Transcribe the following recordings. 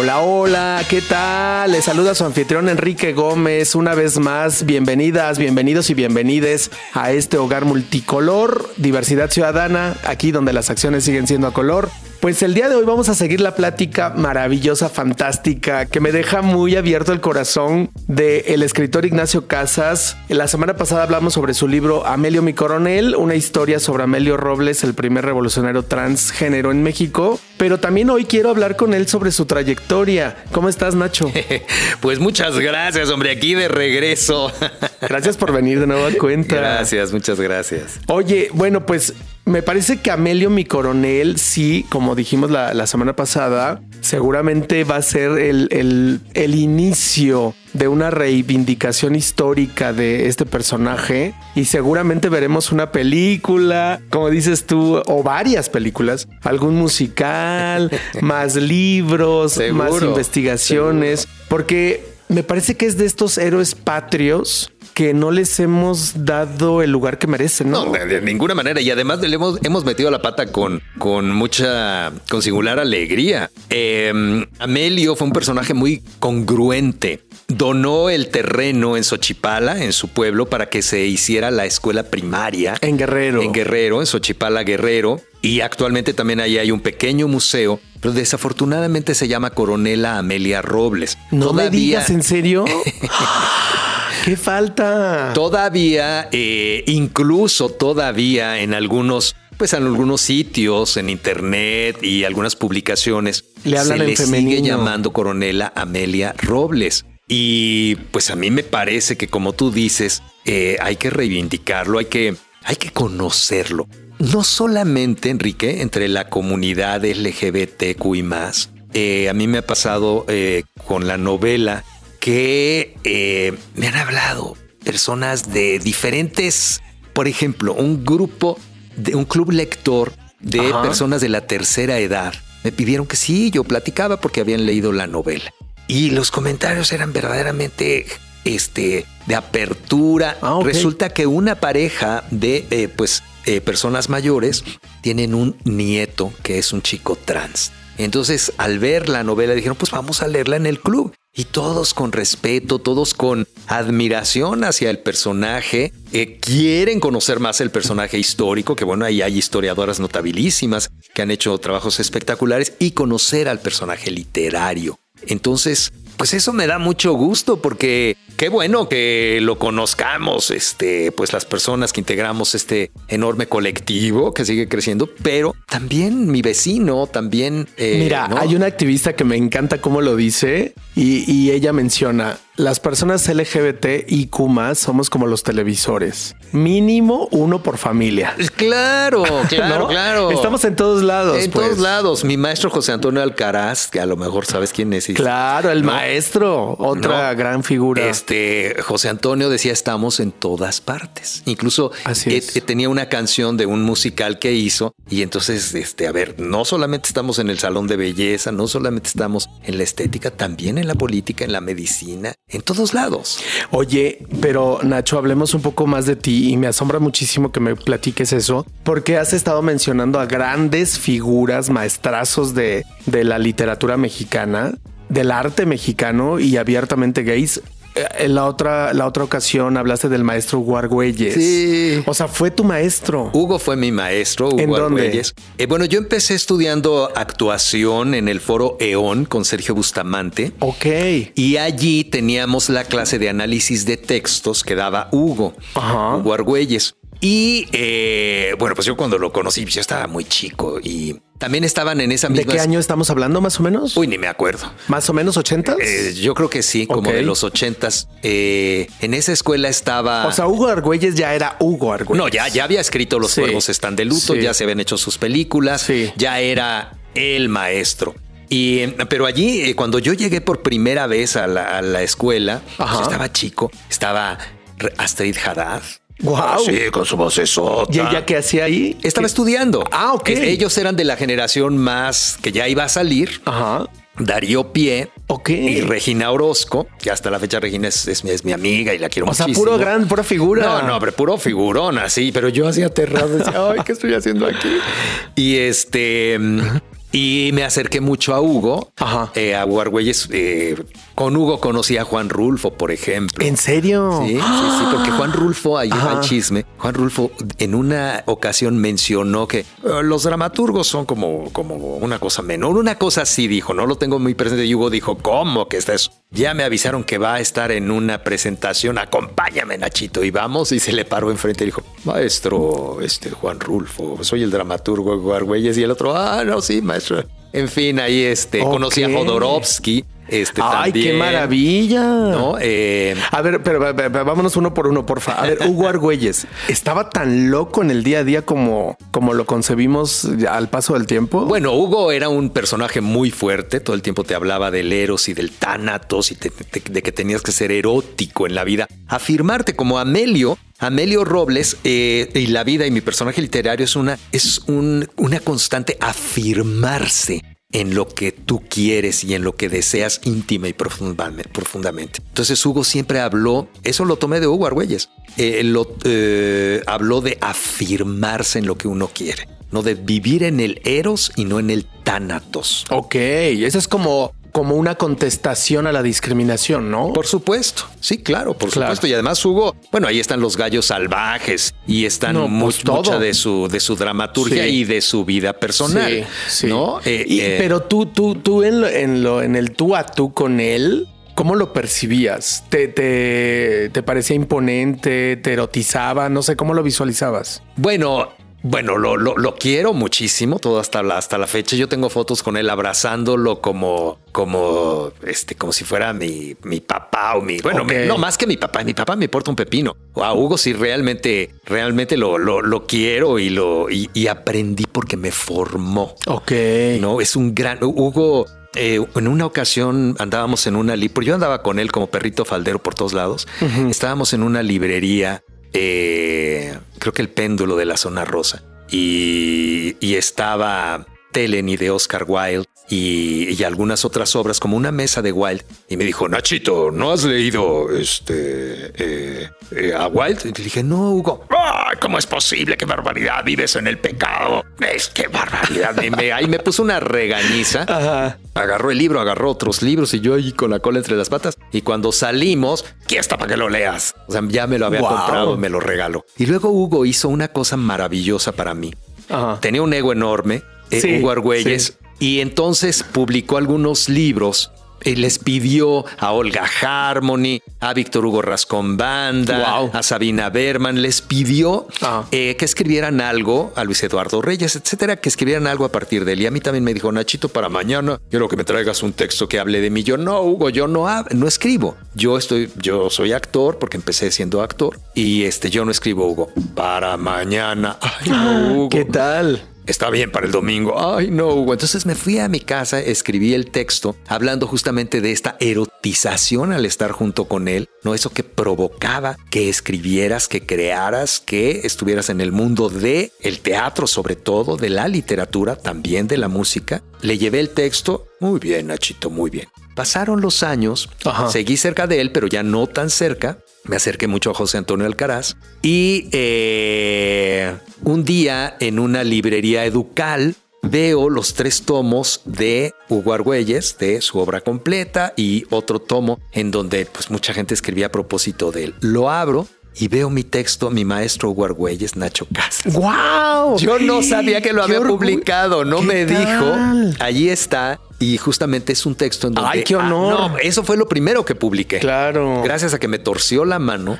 Hola, hola, ¿qué tal? Les saluda su anfitrión Enrique Gómez. Una vez más, bienvenidas, bienvenidos y bienvenides a este hogar multicolor, diversidad ciudadana, aquí donde las acciones siguen siendo a color. Pues el día de hoy vamos a seguir la plática maravillosa, fantástica, que me deja muy abierto el corazón del el escritor Ignacio Casas. La semana pasada hablamos sobre su libro Amelio mi coronel, una historia sobre Amelio Robles, el primer revolucionario transgénero en México. Pero también hoy quiero hablar con él sobre su trayectoria. ¿Cómo estás, Nacho? Pues muchas gracias, hombre, aquí de regreso. Gracias por venir de nuevo a cuenta. Gracias, muchas gracias. Oye, bueno, pues me parece que Amelio, mi coronel, sí, como dijimos la, la semana pasada, seguramente va a ser el, el, el, inicio de una reivindicación histórica de este personaje y seguramente veremos una película, como dices tú, o varias películas, algún musical, más libros, Seguro, más investigaciones, seguro. porque me parece que es de estos héroes patrios que no les hemos dado el lugar que merecen, ¿no? No, de, de ninguna manera. Y además le hemos, hemos metido la pata con, con mucha, con singular alegría. Eh, Amelio fue un personaje muy congruente. Donó el terreno en Xochipala, en su pueblo, para que se hiciera la escuela primaria. En Guerrero. En Guerrero, en Xochipala, Guerrero. Y actualmente también ahí hay un pequeño museo, pero desafortunadamente se llama Coronela Amelia Robles. No Todavía... me digas en serio. ¿Qué falta? Todavía, eh, incluso todavía en algunos, pues en algunos sitios, en internet y algunas publicaciones, le hablan se en le femenino. sigue llamando Coronela Amelia Robles. Y pues a mí me parece que como tú dices, eh, hay que reivindicarlo, hay que, hay que conocerlo. No solamente, Enrique, entre la comunidad LGBTQI más. Eh, a mí me ha pasado eh, con la novela que eh, me han hablado personas de diferentes, por ejemplo, un grupo de un club lector de Ajá. personas de la tercera edad. Me pidieron que sí, yo platicaba porque habían leído la novela. Y los comentarios eran verdaderamente este, de apertura. Ah, okay. Resulta que una pareja de eh, pues, eh, personas mayores tienen un nieto que es un chico trans. Entonces, al ver la novela, dijeron, pues vamos a leerla en el club. Y todos con respeto, todos con admiración hacia el personaje, eh, quieren conocer más el personaje histórico, que bueno, ahí hay historiadoras notabilísimas que han hecho trabajos espectaculares, y conocer al personaje literario. Entonces, pues eso me da mucho gusto porque qué bueno que lo conozcamos, este, pues las personas que integramos este enorme colectivo que sigue creciendo, pero también mi vecino, también. Eh, Mira, ¿no? hay una activista que me encanta cómo lo dice y, y ella menciona las personas LGBT y Q somos como los televisores. Mínimo uno por familia. Claro, claro, ¿No? claro. Estamos en todos lados. En pues. todos lados. Mi maestro José Antonio Alcaraz, que a lo mejor sabes quién es. Claro, el ¿no? maestro, otra gran figura. Este José Antonio decía estamos en todas partes. Incluso eh, tenía una canción de un musical que hizo y entonces, este, a ver, no solamente estamos en el salón de belleza, no solamente estamos en la estética, también en la política, en la medicina, en todos lados. Oye, pero Nacho, hablemos un poco más de ti y me asombra muchísimo que me platiques eso, porque has estado mencionando a grandes figuras, maestrazos de, de la literatura mexicana, del arte mexicano y abiertamente gays en la otra, la otra ocasión hablaste del maestro Hugo Argüelles. Sí. O sea, fue tu maestro. Hugo fue mi maestro, Hugo ¿En dónde? Eh, bueno, yo empecé estudiando actuación en el foro EON con Sergio Bustamante. Ok. Y allí teníamos la clase de análisis de textos que daba Hugo, Ajá. Hugo Argüelles. Y eh, bueno, pues yo cuando lo conocí, yo estaba muy chico y también estaban en esa misma. ¿De qué año estamos hablando más o menos? Uy, ni me acuerdo. ¿Más o menos 80? Eh, yo creo que sí, como de los ochentas. Eh, en esa escuela estaba. O sea, Hugo Argüelles ya era Hugo Argüelles. no, ya, ya había escrito Los Sí. cuervos están de luto, Sí. ya se habían hecho sus películas, Sí. ya era el maestro. Y, pero allí, eh, cuando yo llegué por primera vez a la, a la escuela, pues, estaba chico, estaba Astrid Haddad. Guau. Sí, con su voz ¿Y ella qué hacía ahí? Estaba estudiando. Ah, ok. Es- Ellos eran de la generación más que ya iba a salir. Ajá. Darío Pie Ok. y Regina Orozco, que hasta la fecha Regina es, es mi, es mi amiga y la quiero O sea, muchísimo. puro gran, pura figura. No, no, pero puro figurón así, pero yo así aterrado decía, ay, ¿qué estoy haciendo aquí? Y este, y me acerqué mucho a Hugo, Ajá. eh, a Hugo Argüelles. eh, con Hugo conocí a Juan Rulfo, por ejemplo. ¿En serio? Sí, sí, sí, porque Juan Rulfo, ahí va el chisme. Juan Rulfo en una ocasión mencionó que eh, los dramaturgos son como, como una cosa menor. Una cosa así dijo, no lo tengo muy presente. Y Hugo dijo, ¿cómo que está eso? Ya me avisaron que va a estar en una presentación. Acompáñame, Nachito. Y vamos. Y se le paró enfrente y dijo, maestro, este Juan Rulfo, soy el dramaturgo de Argüelles. Y el otro, ah, no, sí, maestro. En fin, ahí este, conocí a. Jodorowsky. Este, Ay, qué maravilla. ¿no? Eh, A ver, pero vámonos uno por uno, por favor. A ver, Hugo Argüelles, ¿estaba tan loco en el día a día como, como lo concebimos al paso del tiempo? Bueno, Hugo era un personaje muy fuerte, todo el tiempo te hablaba del eros y del tánatos y te- te- de que tenías que ser erótico en la vida. Afirmarte como Amelio, Amelio Robles eh, y la vida y mi personaje literario es una, es un- una constante afirmarse en lo que tú quieres y en lo que deseas íntima y profundame- profundamente. Entonces Hugo siempre habló, eso lo tomé de Hugo Argüelles, eh, eh, habló de afirmarse en lo que uno quiere, no de vivir en el eros y no en el tánatos. Ok, eso es como, como una contestación a la discriminación, ¿no? Por supuesto, sí, claro, por Claro. supuesto. Y además Hugo, bueno, ahí están los gallos salvajes y están No, mu- pues, mucha de su, de su dramaturgia Sí. y de su vida personal, Sí, sí. ¿no? Eh, Y- eh, pero tú, tú, tú en lo, en lo, en el tú a tú con él, ¿cómo lo percibías? ¿Te, te, te parecía imponente? ¿Te erotizaba? No sé, ¿cómo lo visualizabas? Bueno, bueno, lo, lo, lo quiero muchísimo, todo hasta la, hasta la fecha. Yo tengo fotos con él abrazándolo como, como, este, como si fuera mi, mi papá o mi, bueno, mi- no más que mi papá. Mi papá me importa un pepino. A Hugo sí realmente, realmente lo, lo, lo quiero y lo, y, y aprendí porque me formó. Ok. No, es un gran Hugo. eh, en una ocasión andábamos en una librería, yo andaba con él como perrito faldero por todos lados. Estábamos en una librería, eh, creo que el péndulo de la zona rosa, y, y estaba Teleny de Oscar Wilde y, y algunas otras obras, como una mesa de Wilde. Y me dijo, Nachito, ¿no has leído este eh, eh, a Wilde? Y le dije, no, Hugo. "Ay, ¿Cómo es posible? ¡Qué barbaridad! Vives en el pecado. Es que barbaridad. Y me- ahí me puso una regañiza. Ajá. Agarró el libro, agarró otros libros y yo ahí con la cola entre las patas. Y cuando salimos, aquí está para que lo leas. O sea, ya me lo había Wow. comprado, me lo regaló. Y luego Hugo hizo una cosa maravillosa para mí. Ajá. Tenía un ego enorme, eh, Sí, Hugo Argüelles, y entonces publicó algunos libros. Y les pidió a Olga Harmony, a Víctor Hugo Rascón Banda, Wow. a Sabina Berman, les pidió Ah. eh, que escribieran algo, a Luis Eduardo Reyes, etcétera, que escribieran algo a partir de él. Y a mí también me dijo, Nachito, para mañana quiero que me traigas un texto que hable de mí. Yo no, Hugo, yo no, no escribo. Yo estoy, yo soy actor porque empecé siendo actor y este, yo no escribo, Hugo. Para mañana. Ay, no, Hugo. ¿Qué tal? Está bien para el domingo. Ay, no. Entonces me fui a mi casa, escribí el texto hablando justamente de esta erotización al estar junto con él, no eso que provocaba que escribieras, que crearas, que estuvieras en el mundo de el teatro, sobre todo de la literatura, también de la música. Le llevé el texto. Muy bien, Nachito, muy bien. Pasaron los años, Ajá. seguí cerca de él, pero ya no tan cerca. Me acerqué mucho a José Antonio Alcaraz y eh, un día en una librería educal veo los tres tomos de Hugo Argüelles, de su obra completa y otro tomo en donde pues mucha gente escribía a propósito de él. Lo abro y veo mi texto, mi maestro Hugo Argüelles, Nacho Casas. ¡Wow! Yo no sabía que lo ¡Qué había publicado, no ¿Qué me tal? dijo. Allí está y justamente es un texto en donde ¡Ay, qué honor! Ah, no, eso fue lo primero que publiqué. Claro. Gracias a que me torció la mano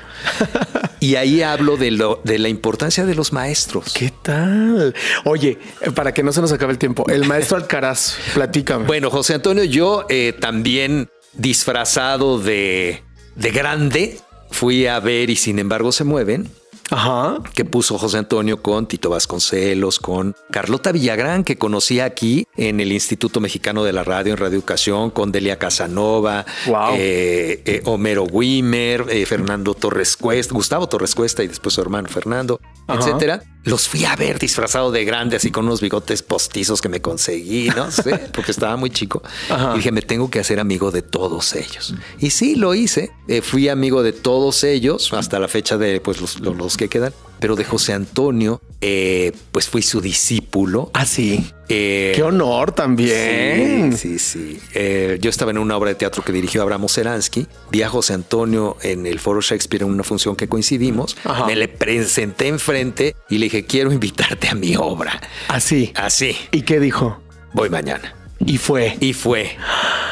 y ahí hablo de lo de la importancia de los maestros. ¿Qué tal? Oye, para que no se nos acabe el tiempo, el maestro Alcaraz, platícame. Bueno, José Antonio, yo eh, también disfrazado de, de grande fui a ver y sin embargo se mueven Ajá. que puso José Antonio con Tito Vasconcelos, con Carlota Villagrán, que conocí aquí en el Instituto Mexicano de la Radio, en Radio Educación, con Delia Casanova, Wow. eh, eh, Homero Wimmer, eh, Fernando Torres Cuesta, Gustavo Torres Cuesta y después su hermano Fernando, Ajá. etcétera. Los fui a ver disfrazado de grande, así con unos bigotes postizos que me conseguí, no sé, porque estaba muy chico. Ajá. Y dije, me tengo que hacer amigo de todos ellos. Y sí, lo hice. Eh, fui amigo de todos ellos hasta la fecha de pues, los, los- los que quedan. Pero de José Antonio, eh, pues fui su discípulo. Ah, sí. Eh, Qué honor también. Sí, sí, sí. Eh, yo estaba en una obra de teatro que dirigió Abramo Seransky. Vi a José Antonio en el Foro Shakespeare en una función que coincidimos. Ajá. Me le presenté enfrente y le dije, quiero invitarte a mi obra. Así. Así, ¿Y qué dijo? voy mañana. Y fue. Y fue.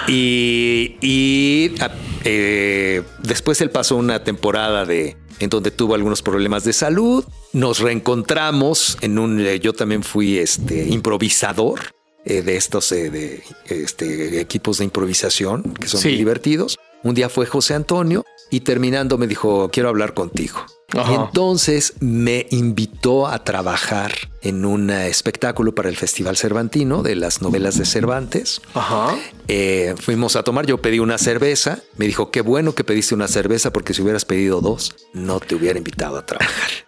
Y, y, a- eh, después él pasó una temporada de en donde tuvo algunos problemas de salud. Nos reencontramos en un. eh, Yo también fui este improvisador eh, de estos de, este, equipos de improvisación que son Sí. muy divertidos. Un día fue José Antonio y terminando me dijo quiero hablar contigo. Ajá. Y entonces me invitó a trabajar en un espectáculo para el Festival Cervantino de las novelas de Cervantes. Ajá. Eh, fuimos a tomar, yo pedí una cerveza, me dijo, qué bueno que pediste una cerveza porque si hubieras pedido dos, no te hubiera invitado a trabajar.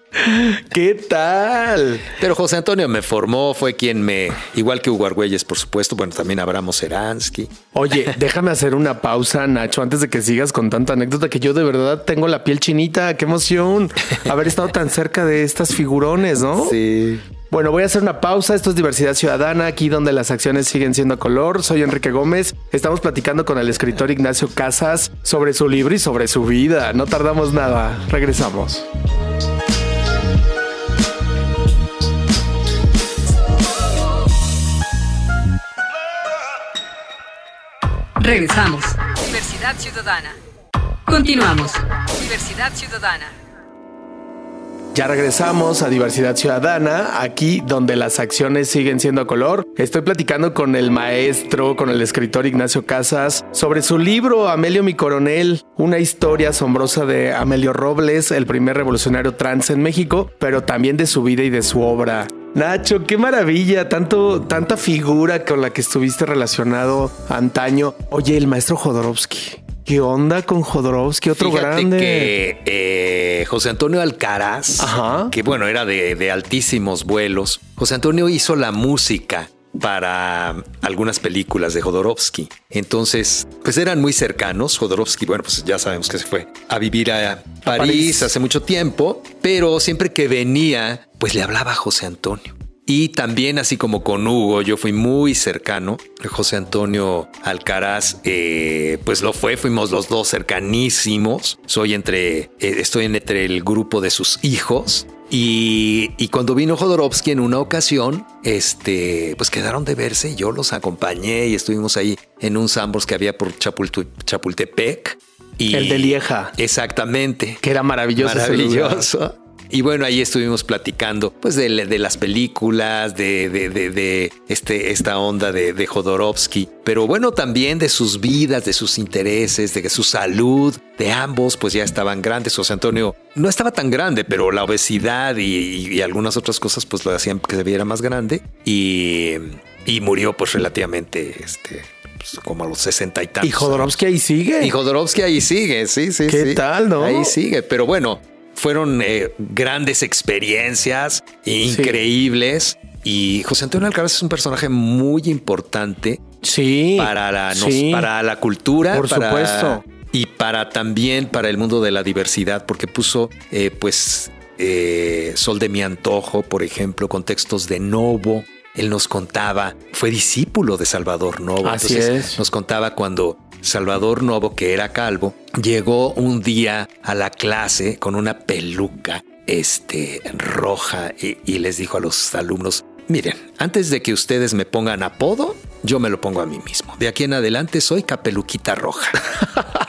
¿Qué tal? Pero José Antonio me formó, fue quien me, igual que Hugo Argüelles, por supuesto, bueno, también Abramo Seransky. Oye, déjame hacer una pausa, Nacho, antes de que sigas con tanta anécdota que yo de verdad tengo la piel chinita. Qué emoción haber estado tan cerca de estas figurones, ¿no? Sí. Bueno, voy a hacer una pausa. Esto es Diversidad Ciudadana, aquí donde las acciones siguen siendo color. Soy Enrique Gómez. Estamos platicando con el escritor Ignacio Casas sobre su libro y sobre su vida. No tardamos nada. Regresamos. Regresamos. Diversidad Ciudadana. Continuamos. Diversidad Ciudadana. Ya regresamos a Diversidad Ciudadana, aquí donde las acciones siguen siendo a color. Estoy platicando con el maestro, con el escritor Ignacio Casas, sobre su libro Amelio mi coronel, una historia asombrosa de Amelio Robles, el primer revolucionario trans en México, pero también de su vida y de su obra. Nacho, qué maravilla, tanto, tanta figura con la que estuviste relacionado antaño. Oye, el maestro Jodorowsky. ¿Qué onda con Jodorowsky? Otro Fíjate grande. que eh, José Antonio Alcaraz, Ajá. que bueno, era de, de altísimos vuelos, José Antonio hizo la música para algunas películas de Jodorowsky. Entonces, pues eran muy cercanos. Jodorowsky, bueno, pues ya sabemos que se fue a vivir a París, París. hace mucho tiempo, pero siempre que venía, pues le hablaba a José Antonio. Y también, así como con Hugo, yo fui muy cercano. José Antonio Alcaraz, eh, pues lo fue, fuimos los dos cercanísimos. Soy entre, eh, estoy entre el grupo de sus hijos. Y, y cuando vino Jodorowsky en una ocasión, este, pues quedaron de verse y yo los acompañé y estuvimos ahí en un Sambors que había por Chapultepec. Y El de Lieja. Exactamente. Que era maravilloso. Maravilloso. Y bueno, ahí estuvimos platicando pues de, de las películas, de, de, de- de este, esta onda de, Jodorowsky, pero bueno, también de sus vidas, de sus intereses, de su salud, de ambos, pues ya estaban grandes. José Antonio no estaba tan grande, pero la obesidad y, y- y algunas otras cosas pues lo hacían que se viera más grande y, y murió pues relativamente este, pues, como a los sesenta y tantos. Y Jodorowsky ahí sigue. Y Jodorowsky ahí sigue, sí, sí, ¿Qué sí. tal, no? Ahí sigue, pero bueno, fueron eh, grandes experiencias increíbles. Y José Antonio Alcaraz es un personaje muy importante sí. para la, nos- sí. para la cultura. Por para- supuesto. Y para también para el mundo de la diversidad, porque puso eh, pues eh, Sol de mi antojo, por ejemplo, con textos de Novo. Él nos contaba, fue discípulo de Salvador Novo. Así Entonces, es. Nos contaba cuando Salvador Novo, que era calvo, llegó un día a la clase con una peluca este, roja y, y les dijo a los alumnos, miren, antes de que ustedes me pongan apodo, yo me lo pongo a mí mismo. De aquí en adelante soy Capeluquita Roja.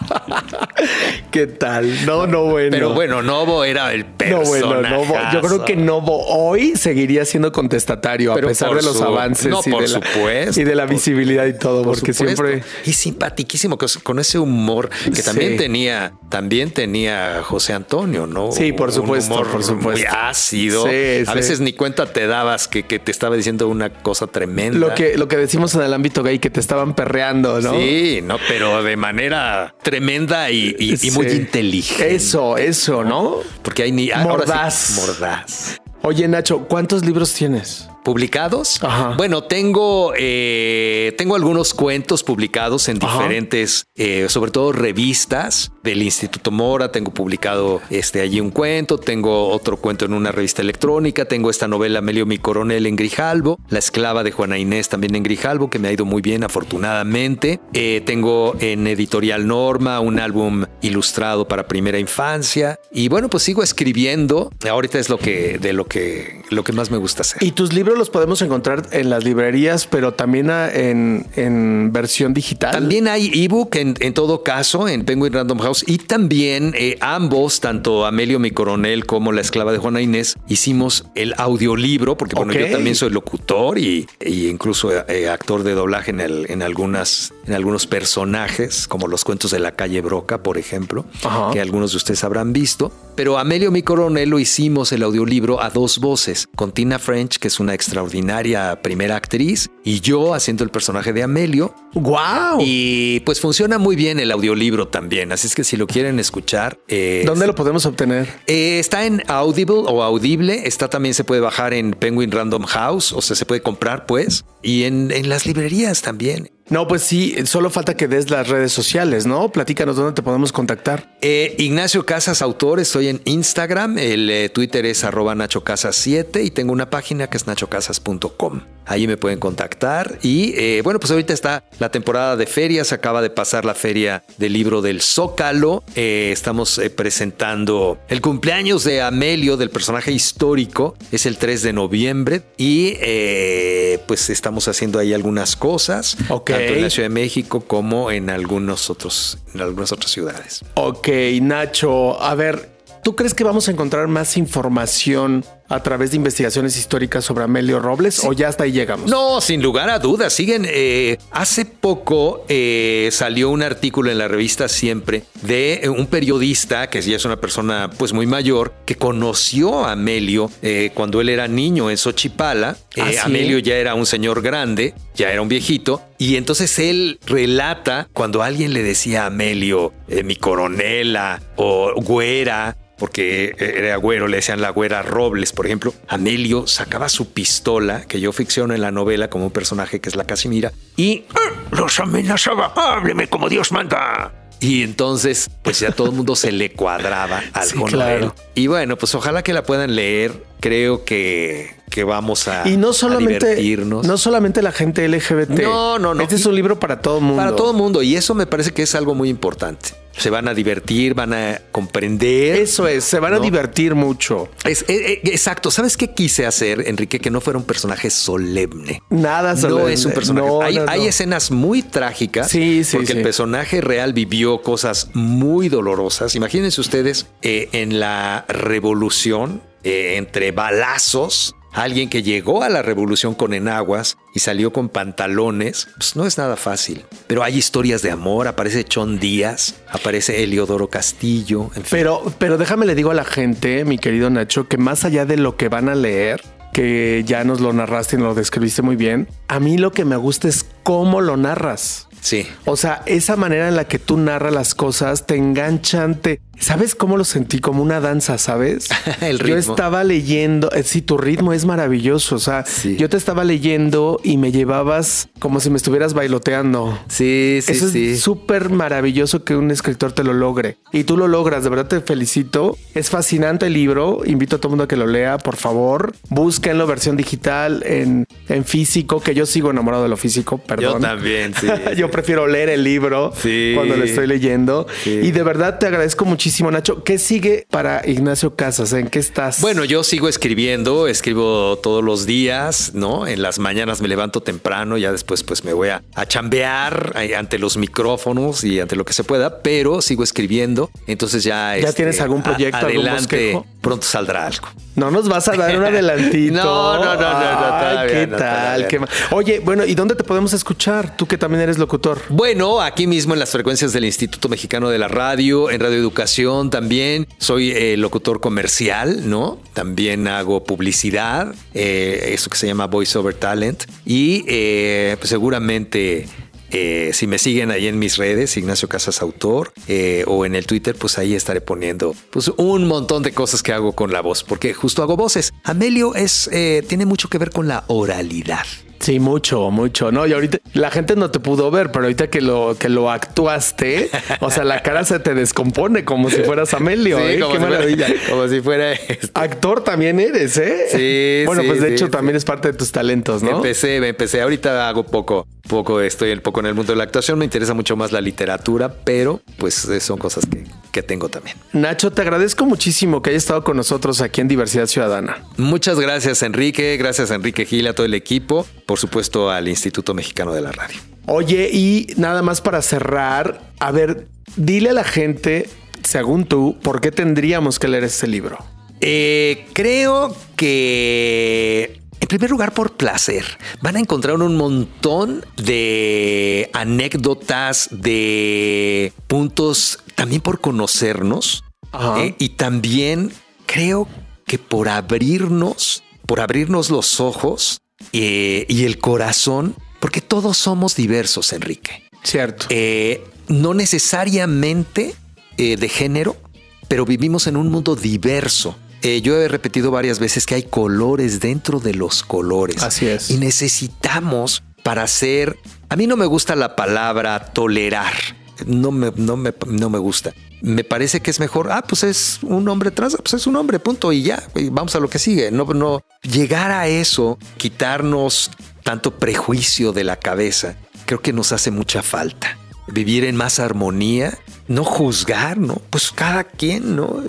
¿Qué tal? No, no, bueno. Pero bueno, Novo era el No, personaje. bueno, Novo. Yo creo que Novo hoy seguiría siendo contestatario Pero a pesar de los su- avances no, y, por de la, supuesto. y de la visibilidad y todo, Por porque supuesto. siempre. Y simpaticísimo, con- ese humor que también Sí. tenía, también tenía José Antonio, ¿no? Sí, por Un supuesto, humor por supuesto. Muy ácido. Sí, a sí. veces ni cuenta te dabas que, que te estaba diciendo una cosa tremenda. Lo que, lo que decimos en el ámbito gay, que te estaban perreando, ¿no? Sí, no, pero de manera tremenda y, y- y muy inteligente. Eso, eso, ¿no? Porque hay ni sí, Mordaz. mordaz. Oye, Nacho, ¿cuántos libros tienes? ¿Publicados? Ajá. Bueno, tengo, eh, tengo algunos cuentos publicados en Ajá. diferentes, eh, sobre todo revistas del Instituto Mora. Tengo publicado este, allí un cuento, tengo otro cuento en una revista electrónica, tengo esta novela Amelio mi coronel en Grijalbo, La esclava de Juana Inés también en Grijalbo, que me ha ido muy bien afortunadamente. Eh, tengo en Editorial Norma un álbum ilustrado para primera infancia y bueno, pues sigo escribiendo. Ahorita es lo que de lo que lo que más me gusta hacer. Y tus libros los podemos encontrar en las librerías, pero también ah, en, en versión digital. También hay ebook en, en todo caso en Penguin Random House y también eh, ambos, tanto Amelio mi coronel como La esclava de Juana Inés, hicimos el audiolibro porque bueno, yo también soy locutor y, y incluso eh, actor de doblaje en, el- en algunas en algunos personajes como los cuentos de la calle Broca, por ejemplo, que algunos de ustedes habrán visto. Pero Amelio mi coronel lo hicimos el audiolibro a dos voces, con Tina French, que es una extraordinaria primera actriz, y yo haciendo el personaje de Amelio. ¡Wow! Y pues funciona muy bien el audiolibro también, así es que si lo quieren escuchar, eh, ¿Dónde lo podemos obtener? eh, está en Audible o Audible, está también se puede bajar en Penguin Random House, o sea, se puede comprar pues, y en, en las librerías también. No, pues sí, solo falta que des las redes sociales, ¿no? Platícanos dónde te podemos contactar. Eh, Ignacio Casas, autor, estoy en Instagram, el eh, Twitter es arroba nachocasas7 y tengo una página que es nachocasas.com. Ahí me pueden contactar y eh, bueno, pues ahorita está la temporada de ferias, acaba de pasar la feria del libro del Zócalo, Eh, estamos presentando el cumpleaños de Amelio, del personaje histórico, es el 3 de noviembre y eh, pues estamos haciendo ahí algunas cosas, Ok. Tanto en la Ciudad de México como en algunos otros, en algunas otras ciudades. Ok, Nacho, a ver, ¿tú crees que vamos a encontrar más información a través de investigaciones históricas sobre Amelio Robles o ya hasta ahí llegamos? No, sin lugar a dudas. Siguen. eh, hace poco eh, salió un artículo en la revista Siempre de un periodista que ya es una persona pues muy mayor que conoció a Amelio eh, cuando él era niño en Xochipala. Eh, ¿Ah, sí? Amelio ya era un señor grande, ya era un viejito. Y entonces él relata cuando alguien le decía a Amelio, eh, mi coronela o güera, porque era güero, le decían la güera Robles, por ejemplo. Amelio sacaba su pistola, que yo ficciono en la novela como un personaje que es la Casimira, y ¡ah! los amenazaba, hábleme como Dios manda. Y entonces, pues ya todo el mundo se le cuadraba al Sí, claro. Y bueno, pues ojalá que la puedan leer. Creo que, que vamos a, Y no a solamente, divertirnos. no solamente la gente LGBT. No, no, no. Este es un libro para todo el mundo. Para todo el mundo. Y eso me parece que es algo muy importante. Se van a divertir, van a comprender. Eso es, se van a ¿No? divertir mucho. Es- eh, eh, exacto. ¿Sabes qué quise hacer, Enrique? Que no fuera un personaje solemne. Nada No solemne. es un personaje. No, hay, no, no. hay escenas muy trágicas. Sí, sí, Porque sí. el personaje real vivió cosas muy dolorosas. Imagínense ustedes eh, en la revolución, eh, entre balazos. Alguien que llegó a la revolución con enaguas y salió con pantalones, pues no es nada fácil. Pero hay historias de amor, aparece Chon Díaz, aparece Eliodoro Castillo, en fin. Pero, pero déjame le digo a la gente, mi querido Nacho, que más allá de lo que van a leer, que ya nos lo narraste y nos lo describiste muy bien, a mí lo que me gusta es cómo lo narras. Sí. O sea, esa manera en la que tú narras las cosas te enganchan, te... ¿Sabes cómo lo sentí? Como una danza, ¿sabes? El Yo estaba leyendo, eh, sí, tu ritmo es maravilloso, o sea, Sí. yo te estaba leyendo y me llevabas como si me estuvieras bailoteando. Sí, sí, Eso sí. es súper maravilloso que un escritor te lo logre. Y tú lo logras, de verdad te felicito. Es fascinante el libro. Invito a todo el mundo a que lo lea, por favor. Búsquenlo versión digital en, en físico, que yo sigo enamorado de lo físico, perdón. Yo también, sí. yo prefiero leer el libro Sí. cuando lo estoy leyendo. Sí. Y de verdad te agradezco muchísimo muchísimo, Nacho. ¿Qué sigue para Ignacio Casas? ¿En qué estás? Bueno, yo sigo escribiendo, escribo todos los días, ¿no? En las mañanas me levanto temprano, ya después pues me voy a, a chambear ante los micrófonos y ante lo que se pueda, pero sigo escribiendo. Entonces ya... ¿Ya tienes este, algún proyecto, a- adelante? Pronto saldrá algo. No nos vas a dar un adelantito. No, no, no, no, Ay, ¿Qué no, tal? Qué Oye, bueno, ¿y dónde te podemos escuchar? Tú que también eres locutor. Bueno, aquí mismo en las frecuencias del Instituto Mexicano de la Radio, en Radio Educación también. Soy eh, locutor comercial, ¿no? También hago publicidad, eh, eso que se llama Voice Over Talent. Y eh, pues seguramente... eh, si me siguen ahí en mis redes, Ignacio Casas Autor, eh, o en el Twitter, pues ahí estaré poniendo pues, un montón de cosas que hago con la voz, porque justo hago voces. Amelio es, eh, tiene mucho que ver con la oralidad. Sí, mucho, mucho, ¿no? Y ahorita la gente no te pudo ver, pero ahorita que lo, que lo actuaste, o sea, la cara se te descompone como si fueras Amelio, Sí, ¿eh? como Qué si fuera- maravilla. como si fuera este, Actor también eres, ¿eh? Sí, Bueno, sí, pues de sí, hecho también es parte de tus talentos, ¿no? Empecé, me empecé. Ahorita hago poco, poco, estoy un poco en el mundo de la actuación. Me interesa mucho más la literatura, pero pues eh, son cosas que, que tengo también. Nacho, te agradezco muchísimo que hayas estado con nosotros aquí en Diversidad Ciudadana. Muchas gracias, Enrique. Gracias, Enrique Gil, a todo el equipo. Por supuesto, al Instituto Mexicano de la Radio. Oye, y nada más para cerrar, a ver, dile a la gente, según tú, ¿por qué tendríamos que leer este libro? Eh, creo que, en primer lugar, por placer. Van a encontrar un montón de anécdotas, de puntos, también por conocernos. Ajá. ¿eh? Y también creo que por abrirnos, por abrirnos los ojos eh, y el corazón, porque todos somos diversos, Enrique. Cierto. Eh, no necesariamente de género, pero vivimos en un mundo diverso. Eh, yo he repetido varias veces que hay colores dentro de los colores. Así es. Y necesitamos para ser... A mí no me gusta la palabra tolerar. No me, no me, no me gusta. Me parece que es mejor, ah, pues es un hombre trans, pues es un hombre, punto, y ya, y vamos a lo que sigue. No, no, llegar a eso, quitarnos tanto prejuicio de la cabeza, creo que nos hace mucha falta. Vivir en más armonía, no juzgar, ¿no? Pues cada quien, ¿no?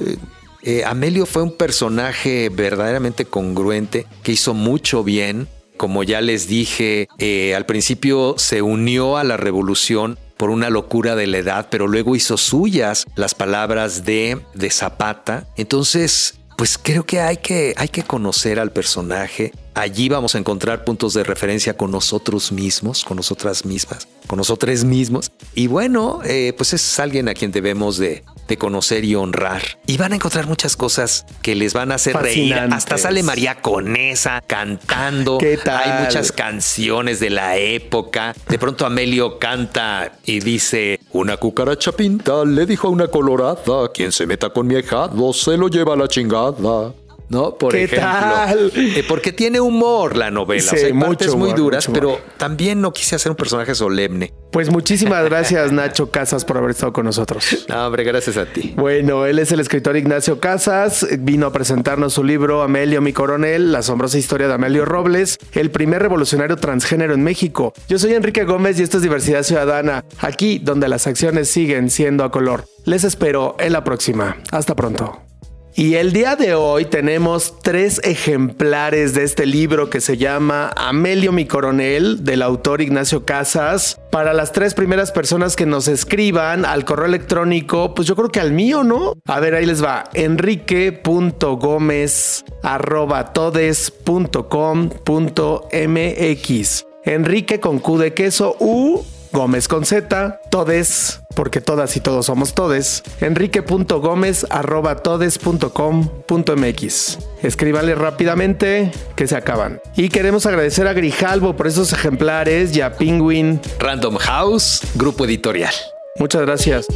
Eh, Amelio fue un personaje verdaderamente congruente que hizo mucho bien. Como ya les dije, eh, al principio se unió a la revolución por una locura de la edad, pero luego hizo suyas las palabras de, de Zapata. Entonces, pues creo que hay, que hay que conocer al personaje. Allí vamos a encontrar puntos de referencia con nosotros mismos, con nosotras mismas, con nosotros mismos. Y bueno, eh, pues es alguien a quien debemos de, de conocer y honrar. Y van a encontrar muchas cosas que les van a hacer reír. Hasta sale María Conesa cantando. ¿Qué tal? Hay muchas canciones de la época. De pronto Amelio canta y dice: Una cucaracha pinta le dijo a una colorada: Quien se meta con mi ahijado se lo lleva a la chingada. ¿No? Por ¿Qué ejemplo. tal? Eh, porque tiene humor la novela. Sí, o sea, hay mucho partes muy duras, mucho pero también no quise hacer un personaje solemne. Pues muchísimas gracias, Nacho Casas, por haber estado con nosotros. No, hombre, gracias a ti. Bueno, él es el escritor Ignacio Casas, vino a presentarnos su libro Amelio, mi coronel, la asombrosa historia de Amelio Robles, el primer revolucionario transgénero en México. Yo soy Enrique Gómez y esto es Diversidad Ciudadana, aquí donde las acciones siguen siendo a color. Les espero en la próxima. Hasta pronto. Y el día de hoy tenemos tres ejemplares de este libro que se llama Amelio mi coronel del autor Ignacio Casas. Para las tres primeras personas que nos escriban al correo electrónico, pues yo creo que al mío, ¿no? A ver, ahí les va. enrique.gómez arroba todes.com.mx Enrique con Q de queso U Gómez con Z, todes, porque todas y todos somos todes, enrique.gómez arroba todes.com.mx. Escríbanle rápidamente que se acaban. Y queremos agradecer a Grijalvo por esos ejemplares y a Penguin. Random House, grupo editorial. Muchas gracias.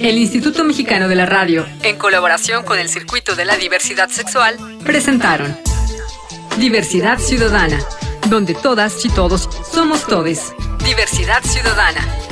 El Instituto Mexicano de la Radio, en colaboración con el Circuito de la Diversidad Sexual, presentaron Diversidad Ciudadana, donde todas y todos somos todes. Diversidad Ciudadana.